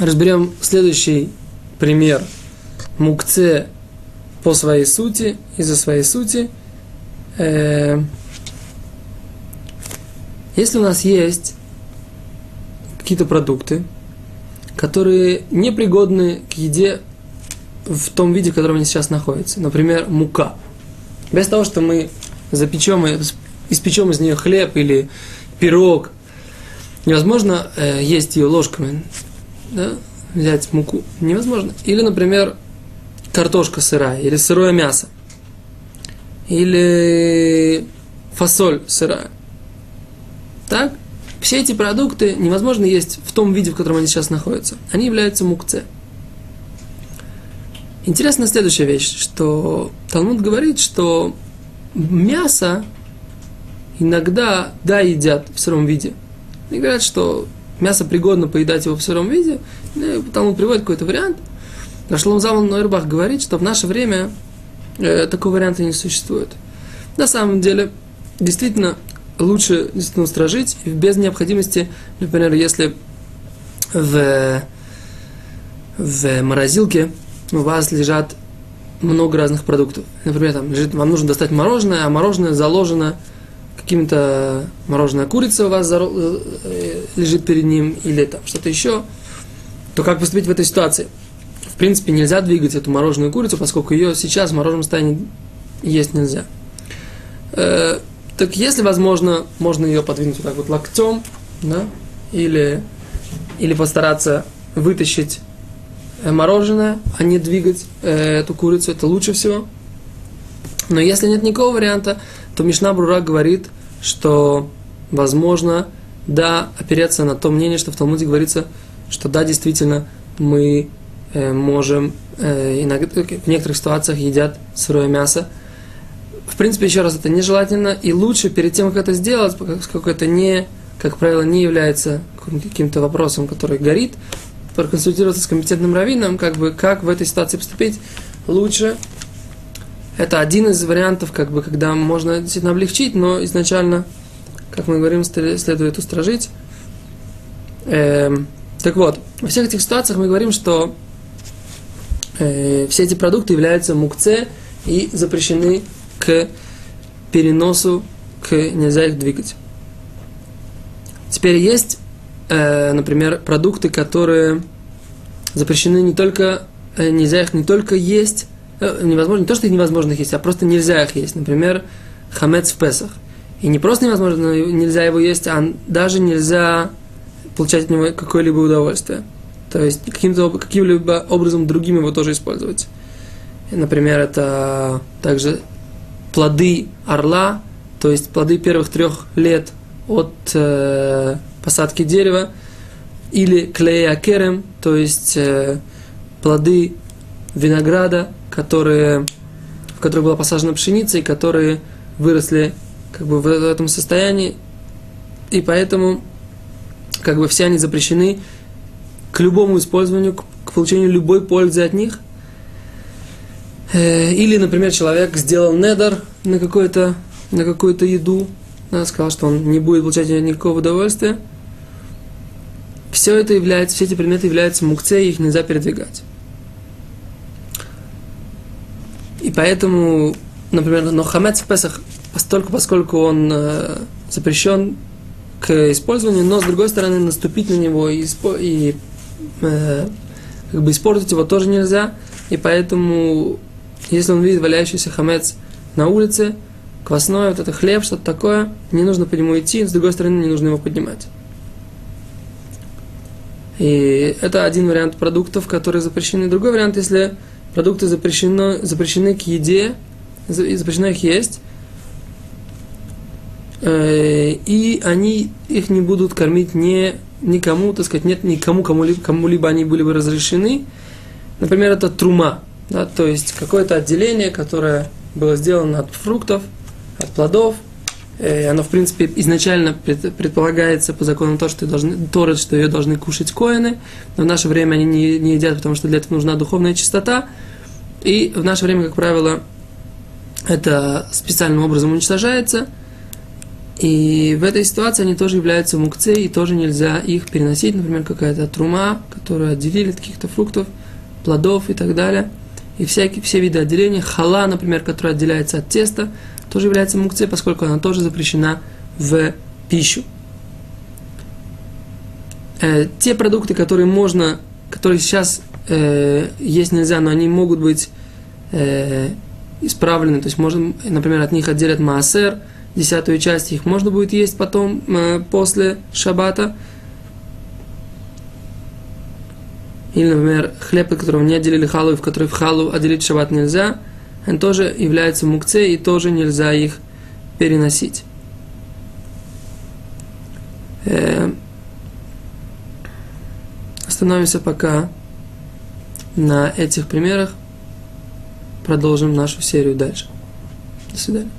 разберем следующий пример мукце по своей сути, из-за своей сути. Э, если у нас есть какие-то продукты, которые непригодны к еде в том виде, в котором они сейчас находятся. Например, мука. Без того, что мы запечем, испечем из нее хлеб или пирог, невозможно э, есть ее ложками. Да? Взять муку невозможно. Или, например, картошка сырая, или сырое мясо, или фасоль сырая. Так? Все эти продукты невозможно есть в том виде, в котором они сейчас находятся. Они являются мукце. Интересна следующая вещь, что Талмуд говорит, что мясо иногда, да, едят в сыром виде. И говорят, что мясо пригодно поедать его в сыром виде. Талмуд приводит какой-то вариант. Рашлом Залман Нойрбах говорит, что в наше время э, такого варианта не существует. На самом деле, действительно, лучше действительно устражить без необходимости, например, если в, в морозилке у вас лежат много разных продуктов. Например, там лежит, вам нужно достать мороженое, а мороженое заложено каким-то мороженая курица у вас э, лежит перед ним или там что-то еще, то как поступить в этой ситуации? В принципе, нельзя двигать эту мороженую курицу, поскольку ее сейчас в мороженом состоянии есть нельзя. Э, так если возможно, можно ее подвинуть вот так вот локтем, да, или, или постараться вытащить э, мороженое, а не двигать э, эту курицу, это лучше всего. Но если нет никакого варианта, то Мишна Брура говорит, что возможно, да, опереться на то мнение, что в Талмуде говорится, что да, действительно, мы э, можем, э, в некоторых ситуациях едят сырое мясо, в принципе, еще раз, это нежелательно, и лучше перед тем, как это сделать, поскольку это не, как правило, не является каким-то вопросом, который горит, проконсультироваться с компетентным раввином, как бы, как в этой ситуации поступить, лучше. Это один из вариантов, как бы, когда можно действительно облегчить, но изначально, как мы говорим, следует устражить. Эм, так вот, во всех этих ситуациях мы говорим, что э, все эти продукты являются мукце и запрещены к переносу, к нельзя их двигать. Теперь есть, э, например, продукты, которые запрещены не только, э, нельзя их не только есть, невозможно, не то, что их невозможно есть, а просто нельзя их есть. Например, хамец в Песах. И не просто невозможно, нельзя его есть, а даже нельзя получать от него какое-либо удовольствие. То есть каким-то, каким-либо образом другим его тоже использовать. Например, это также плоды орла, то есть плоды первых трех лет от э, посадки дерева, или клея керем, то есть э, плоды винограда, которые, в которых была посажена пшеница, и которые выросли как бы в этом состоянии, и поэтому как бы все они запрещены к любому использованию, к получению любой пользы от них – Э, или, например, человек сделал недер на, какую-то, на какую-то еду, да, сказал, что он не будет получать никакого удовольствия. Все это является, все эти предметы являются мукце, их нельзя передвигать. И поэтому, например, но хамец в Песах, постольку, поскольку он э, запрещен к использованию, но с другой стороны наступить на него и, и э, как бы испортить его тоже нельзя, и поэтому если он видит валяющийся хамец на улице, квасное, вот это хлеб, что-то такое, не нужно по нему идти, с другой стороны, не нужно его поднимать. И это один вариант продуктов, которые запрещены. Другой вариант, если продукты запрещено, запрещены к еде, запрещено их есть, э, и они их не будут кормить не, никому, так сказать, нет никому, кому-либо, кому-либо они были бы разрешены. Например, это трума. Да, то есть какое-то отделение, которое было сделано от фруктов, от плодов. Э, оно, в принципе, изначально предполагается по закону то, что, должны, Торы, что ее должны кушать коины, но в наше время они не, не едят, потому что для этого нужна духовная чистота. И в наше время, как правило, это специальным образом уничтожается. И в этой ситуации они тоже являются мукцы, и тоже нельзя их переносить. Например, какая-то трума, которую отделили от каких-то фруктов, плодов и так далее. И всякие, все виды отделения. Хала, например, которая отделяется от теста, тоже является мукцей, поскольку она тоже запрещена в пищу. Э, те продукты, которые можно, которые сейчас э, есть нельзя, но они могут быть э, исправлены, то есть можно, например, от них отделят маасер, десятую часть, их можно будет есть потом, э, после шаббата. Или, например, хлеб, от которого не отделили халу, и в который в халу отделить шаббат нельзя, они тоже являются мукце, и тоже нельзя их переносить. Э, остановимся пока на этих примерах. Продолжим нашу серию дальше. До свидания.